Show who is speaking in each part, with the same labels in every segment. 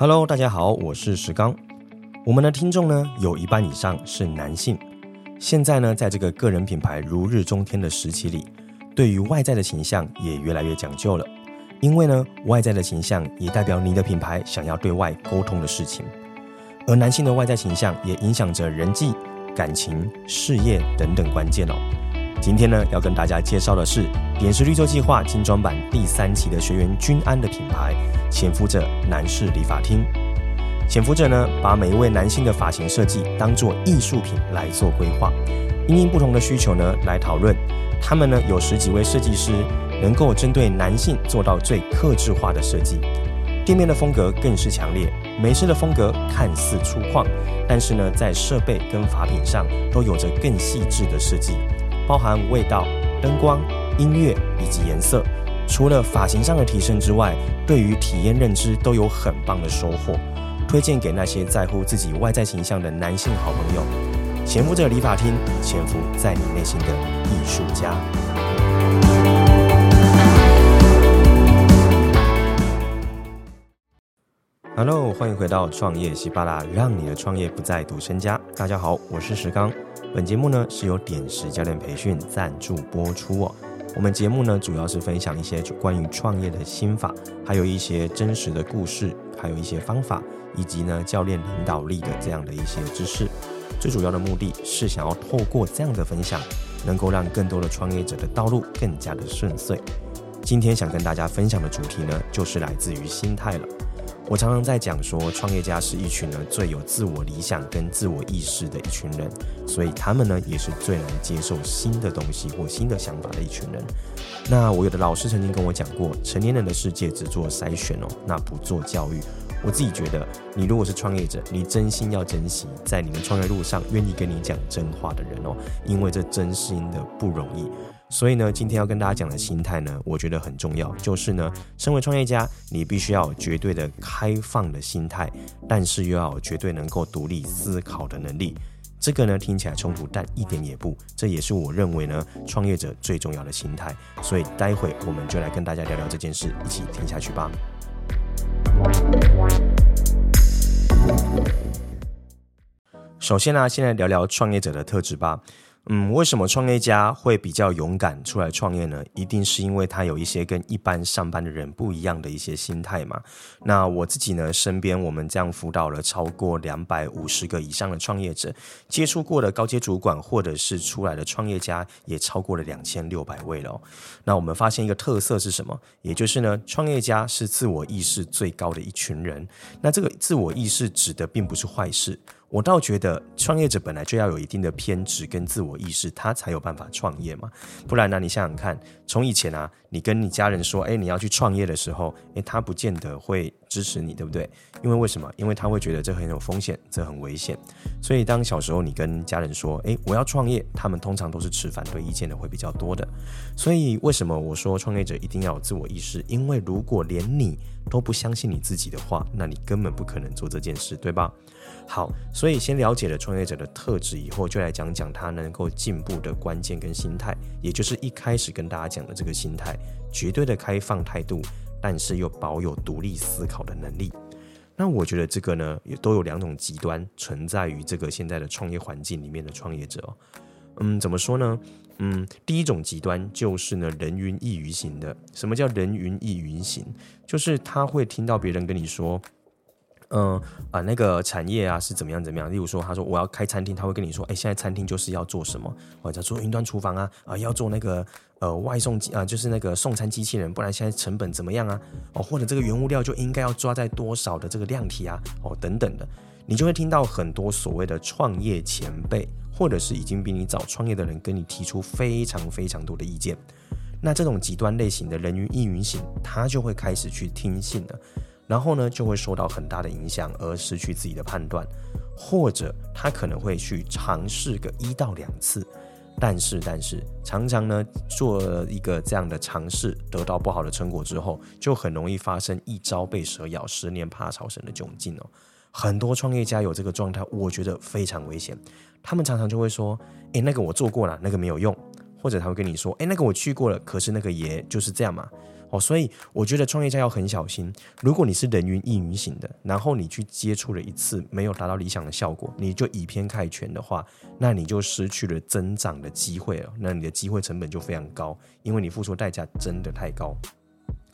Speaker 1: Hello，大家好，我是石刚。我们的听众呢，有一半以上是男性。现在呢，在这个个人品牌如日中天的时期里，对于外在的形象也越来越讲究了。因为呢，外在的形象也代表你的品牌想要对外沟通的事情。而男性的外在形象也影响着人际、感情、事业等等关键哦。今天呢，要跟大家介绍的是点石绿洲计划精装版第三期的学员君安的品牌潜伏者男士理发厅。潜伏者呢，把每一位男性的发型设计当作艺术品来做规划，因应不同的需求呢来讨论。他们呢有十几位设计师，能够针对男性做到最克制化的设计。店面的风格更是强烈，美式的风格看似粗犷，但是呢在设备跟法品上都有着更细致的设计。包含味道、灯光、音乐以及颜色，除了发型上的提升之外，对于体验认知都有很棒的收获。推荐给那些在乎自己外在形象的男性好朋友。潜伏者理发厅，潜伏在你内心的艺术家。Hello，欢迎回到创业西巴拉，让你的创业不再赌身家。大家好，我是石刚。本节目呢是由点石教练培训赞助播出哦。我们节目呢主要是分享一些关于创业的心法，还有一些真实的故事，还有一些方法，以及呢教练领导力的这样的一些知识。最主要的目的是想要透过这样的分享，能够让更多的创业者的道路更加的顺遂。今天想跟大家分享的主题呢，就是来自于心态了。我常常在讲说，创业家是一群呢最有自我理想跟自我意识的一群人，所以他们呢也是最能接受新的东西或新的想法的一群人。那我有的老师曾经跟我讲过，成年人的世界只做筛选哦，那不做教育。我自己觉得，你如果是创业者，你真心要珍惜在你的创业路上愿意跟你讲真话的人哦，因为这真心的不容易。所以呢，今天要跟大家讲的心态呢，我觉得很重要，就是呢，身为创业家，你必须要有绝对的开放的心态，但是又要有绝对能够独立思考的能力。这个呢，听起来冲突，但一点也不，这也是我认为呢，创业者最重要的心态。所以待会我们就来跟大家聊聊这件事，一起听下去吧。首先呢，先来聊聊创业者的特质吧。嗯，为什么创业家会比较勇敢出来创业呢？一定是因为他有一些跟一般上班的人不一样的一些心态嘛。那我自己呢，身边我们这样辅导了超过两百五十个以上的创业者，接触过的高阶主管或者是出来的创业家也超过了两千六百位了。那我们发现一个特色是什么？也就是呢，创业家是自我意识最高的一群人。那这个自我意识指的并不是坏事。我倒觉得，创业者本来就要有一定的偏执跟自我意识，他才有办法创业嘛。不然呢，你想想看，从以前啊，你跟你家人说，哎，你要去创业的时候，哎，他不见得会支持你，对不对？因为为什么？因为他会觉得这很有风险，这很危险。所以当小时候你跟家人说，哎，我要创业，他们通常都是持反对意见的，会比较多的。所以为什么我说创业者一定要有自我意识？因为如果连你都不相信你自己的话，那你根本不可能做这件事，对吧？好，所以先了解了创业者的特质以后，就来讲讲他能够进步的关键跟心态，也就是一开始跟大家讲的这个心态，绝对的开放态度，但是又保有独立思考的能力。那我觉得这个呢，也都有两种极端存在于这个现在的创业环境里面的创业者哦。嗯，怎么说呢？嗯，第一种极端就是呢，人云亦云型的。什么叫人云亦云型？就是他会听到别人跟你说。嗯啊，那个产业啊是怎么样怎么样？例如说，他说我要开餐厅，他会跟你说，哎，现在餐厅就是要做什么？或者做云端厨房啊，啊，要做那个呃外送机啊，就是那个送餐机器人，不然现在成本怎么样啊？哦，或者这个原物料就应该要抓在多少的这个量体啊？哦，等等的，你就会听到很多所谓的创业前辈，或者是已经比你早创业的人跟你提出非常非常多的意见。那这种极端类型的人云亦云型，他就会开始去听信了。然后呢，就会受到很大的影响，而失去自己的判断，或者他可能会去尝试个一到两次，但是但是常常呢，做一个这样的尝试，得到不好的成果之后，就很容易发生一朝被蛇咬，十年怕草绳的窘境哦。很多创业家有这个状态，我觉得非常危险。他们常常就会说：“诶，那个我做过了，那个没有用。”或者他会跟你说：“诶，那个我去过了，可是那个也就是这样嘛。”哦，所以我觉得创业家要很小心。如果你是人云亦云型的，然后你去接触了一次没有达到理想的效果，你就以偏概全的话，那你就失去了增长的机会了。那你的机会成本就非常高，因为你付出代价真的太高。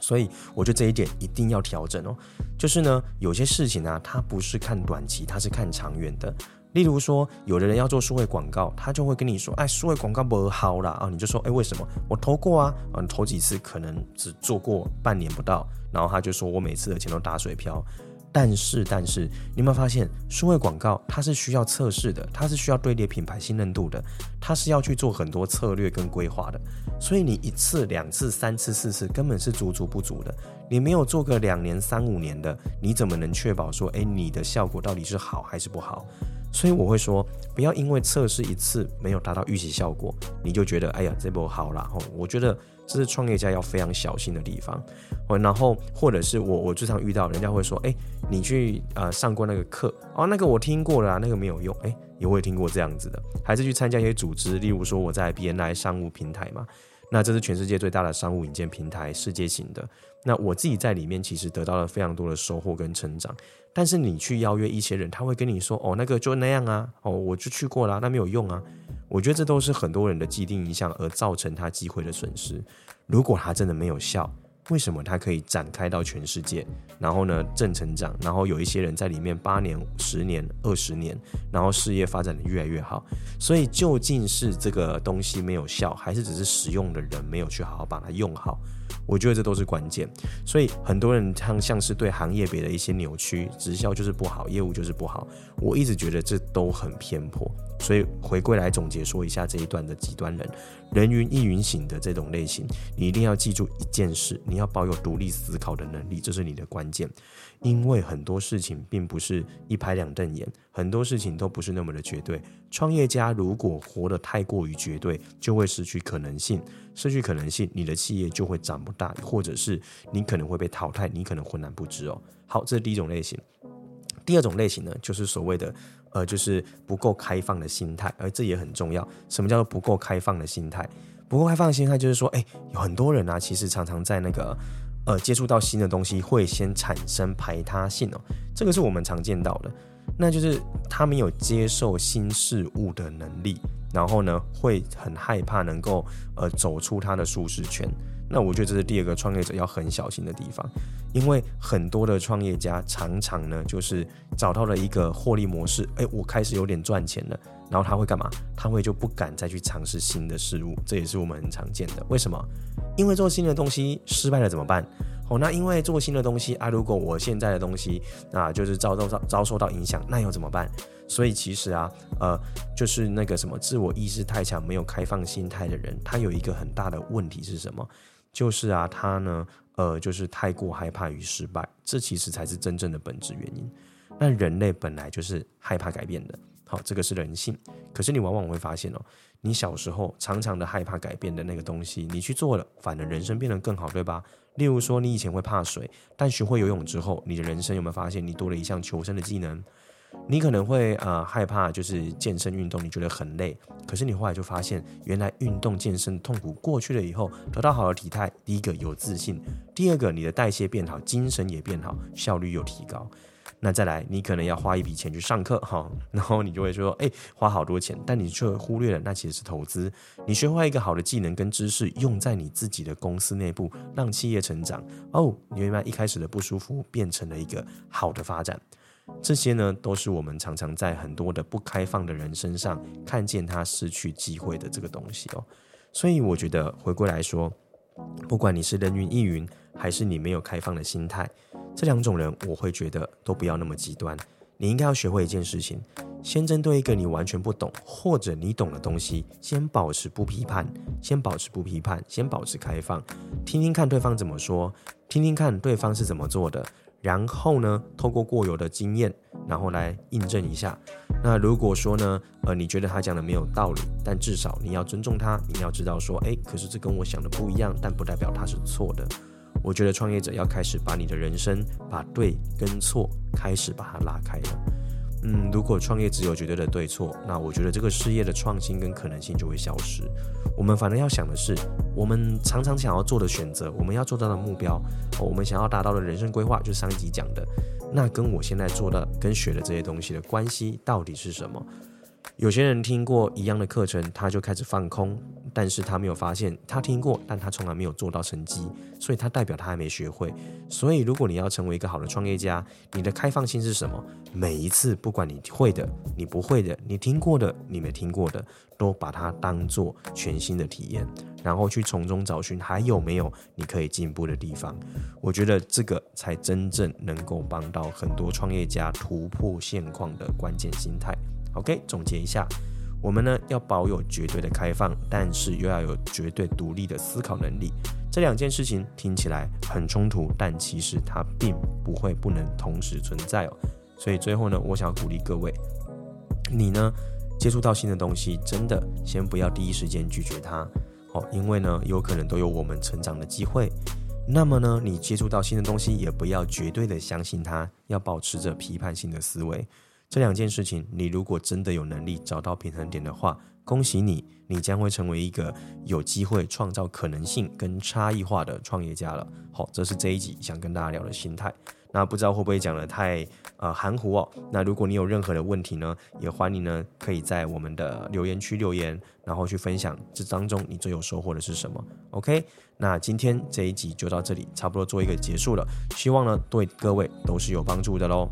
Speaker 1: 所以我觉得这一点一定要调整哦。就是呢，有些事情呢、啊，它不是看短期，它是看长远的。例如说，有的人要做数位广告，他就会跟你说：“哎，数位广告不好啦。”啊！你就说：“哎，为什么？我投过啊，啊，你投几次可能只做过半年不到。”然后他就说：“我每次的钱都打水漂。”但是，但是，你有没有发现，数位广告它是需要测试的，它是需要堆叠品牌信任度的，它是要去做很多策略跟规划的。所以你一次、两次、三次、四次，根本是足足不足的。你没有做个两年、三五年的，你怎么能确保说，哎，你的效果到底是好还是不好？所以我会说，不要因为测试一次没有达到预期效果，你就觉得哎呀这波好了。我觉得这是创业家要非常小心的地方。然后或者是我我最常遇到，人家会说，哎，你去呃上过那个课哦，那个我听过了啊，那个没有用。哎，也会听过这样子的，还是去参加一些组织，例如说我在 BNI 商务平台嘛。那这是全世界最大的商务引荐平台，世界型的。那我自己在里面其实得到了非常多的收获跟成长。但是你去邀约一些人，他会跟你说：“哦，那个就那样啊，哦，我就去过了，那没有用啊。”我觉得这都是很多人的既定印象，而造成他机会的损失。如果他真的没有效，为什么它可以展开到全世界？然后呢，正成长，然后有一些人在里面八年、十年、二十年，然后事业发展的越来越好。所以究竟是这个东西没有效，还是只是使用的人没有去好好把它用好？我觉得这都是关键。所以很多人像像是对行业别的一些扭曲，直销就是不好，业务就是不好。我一直觉得这都很偏颇。所以回归来总结说一下这一段的极端人，人云亦云型的这种类型，你一定要记住一件事，你你要保有独立思考的能力，这是你的关键。因为很多事情并不是一拍两瞪眼，很多事情都不是那么的绝对。创业家如果活得太过于绝对，就会失去可能性，失去可能性，你的企业就会长不大，或者是你可能会被淘汰，你可能浑然不知哦。好，这是第一种类型。第二种类型呢，就是所谓的。呃，就是不够开放的心态，而这也很重要。什么叫做不够开放的心态？不过开放心态就是说，哎，有很多人啊，其实常常在那个呃接触到新的东西，会先产生排他性哦。这个是我们常见到的，那就是他没有接受新事物的能力，然后呢，会很害怕能够呃走出他的舒适圈。那我觉得这是第二个创业者要很小心的地方，因为很多的创业家常常呢，就是找到了一个获利模式，哎，我开始有点赚钱了，然后他会干嘛？他会就不敢再去尝试新的事物，这也是我们很常见的。为什么？因为做新的东西失败了怎么办？哦，那因为做新的东西啊，如果我现在的东西啊，就是遭遭遭遭受到影响，那又怎么办？所以其实啊，呃，就是那个什么自我意识太强、没有开放心态的人，他有一个很大的问题是什么？就是啊，他呢，呃，就是太过害怕于失败，这其实才是真正的本质原因。那人类本来就是害怕改变的，好，这个是人性。可是你往往会发现哦，你小时候常常的害怕改变的那个东西，你去做了，反而人生变得更好，对吧？例如说，你以前会怕水，但学会游泳之后，你的人生有没有发现你多了一项求生的技能？你可能会呃害怕，就是健身运动，你觉得很累。可是你后来就发现，原来运动健身痛苦过去了以后，得到好的体态，第一个有自信，第二个你的代谢变好，精神也变好，效率又提高。那再来，你可能要花一笔钱去上课哈，然后你就会说，哎，花好多钱，但你却忽略了那其实是投资。你学会一个好的技能跟知识，用在你自己的公司内部，让企业成长。哦，你原来一开始的不舒服变成了一个好的发展。这些呢，都是我们常常在很多的不开放的人身上看见他失去机会的这个东西哦。所以我觉得回归来说，不管你是人云亦云，还是你没有开放的心态，这两种人，我会觉得都不要那么极端。你应该要学会一件事情，先针对一个你完全不懂或者你懂的东西，先保持不批判，先保持不批判，先保持开放，听听看对方怎么说，听听看对方是怎么做的。然后呢，透过过有的经验，然后来印证一下。那如果说呢，呃，你觉得他讲的没有道理，但至少你要尊重他，你要知道说，哎，可是这跟我想的不一样，但不代表他是错的。我觉得创业者要开始把你的人生，把对跟错开始把它拉开了。嗯，如果创业只有绝对的对错，那我觉得这个事业的创新跟可能性就会消失。我们反正要想的是，我们常常想要做的选择，我们要做到的目标，我们想要达到的人生规划，就是上一集讲的，那跟我现在做的跟学的这些东西的关系到底是什么？有些人听过一样的课程，他就开始放空，但是他没有发现，他听过，但他从来没有做到成绩，所以他代表他还没学会。所以，如果你要成为一个好的创业家，你的开放性是什么？每一次，不管你会的、你不会的、你听过的、你没听过的，都把它当做全新的体验，然后去从中找寻还有没有你可以进步的地方。我觉得这个才真正能够帮到很多创业家突破现况的关键心态。OK，总结一下，我们呢要保有绝对的开放，但是又要有绝对独立的思考能力。这两件事情听起来很冲突，但其实它并不会不能同时存在哦。所以最后呢，我想要鼓励各位，你呢接触到新的东西，真的先不要第一时间拒绝它哦，因为呢有可能都有我们成长的机会。那么呢，你接触到新的东西，也不要绝对的相信它，要保持着批判性的思维。这两件事情，你如果真的有能力找到平衡点的话，恭喜你，你将会成为一个有机会创造可能性跟差异化的创业家了。好，这是这一集想跟大家聊的心态。那不知道会不会讲得太呃含糊哦？那如果你有任何的问题呢，也欢迎呢可以在我们的留言区留言，然后去分享这当中你最有收获的是什么？OK，那今天这一集就到这里，差不多做一个结束了。希望呢对各位都是有帮助的喽。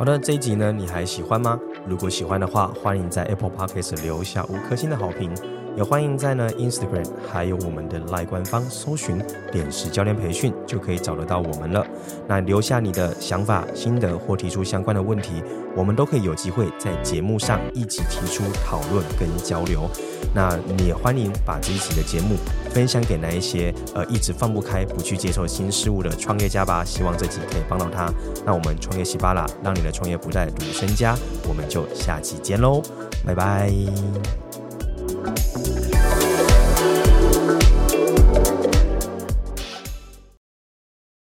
Speaker 1: 好的，这一集呢，你还喜欢吗？如果喜欢的话，欢迎在 Apple Podcast 留下五颗星的好评，也欢迎在呢 Instagram 还有我们的 LINE 官方搜寻点石教练培训，就可以找得到我们了。那留下你的想法、心得或提出相关的问题，我们都可以有机会在节目上一起提出讨论跟交流。那你也欢迎把这一期的节目分享给那一些呃一直放不开、不去接受新事物的创业家吧。希望这集可以帮到他。那我们创业西巴拉，让你的创业不再赌身家。我们就下期见喽，拜拜。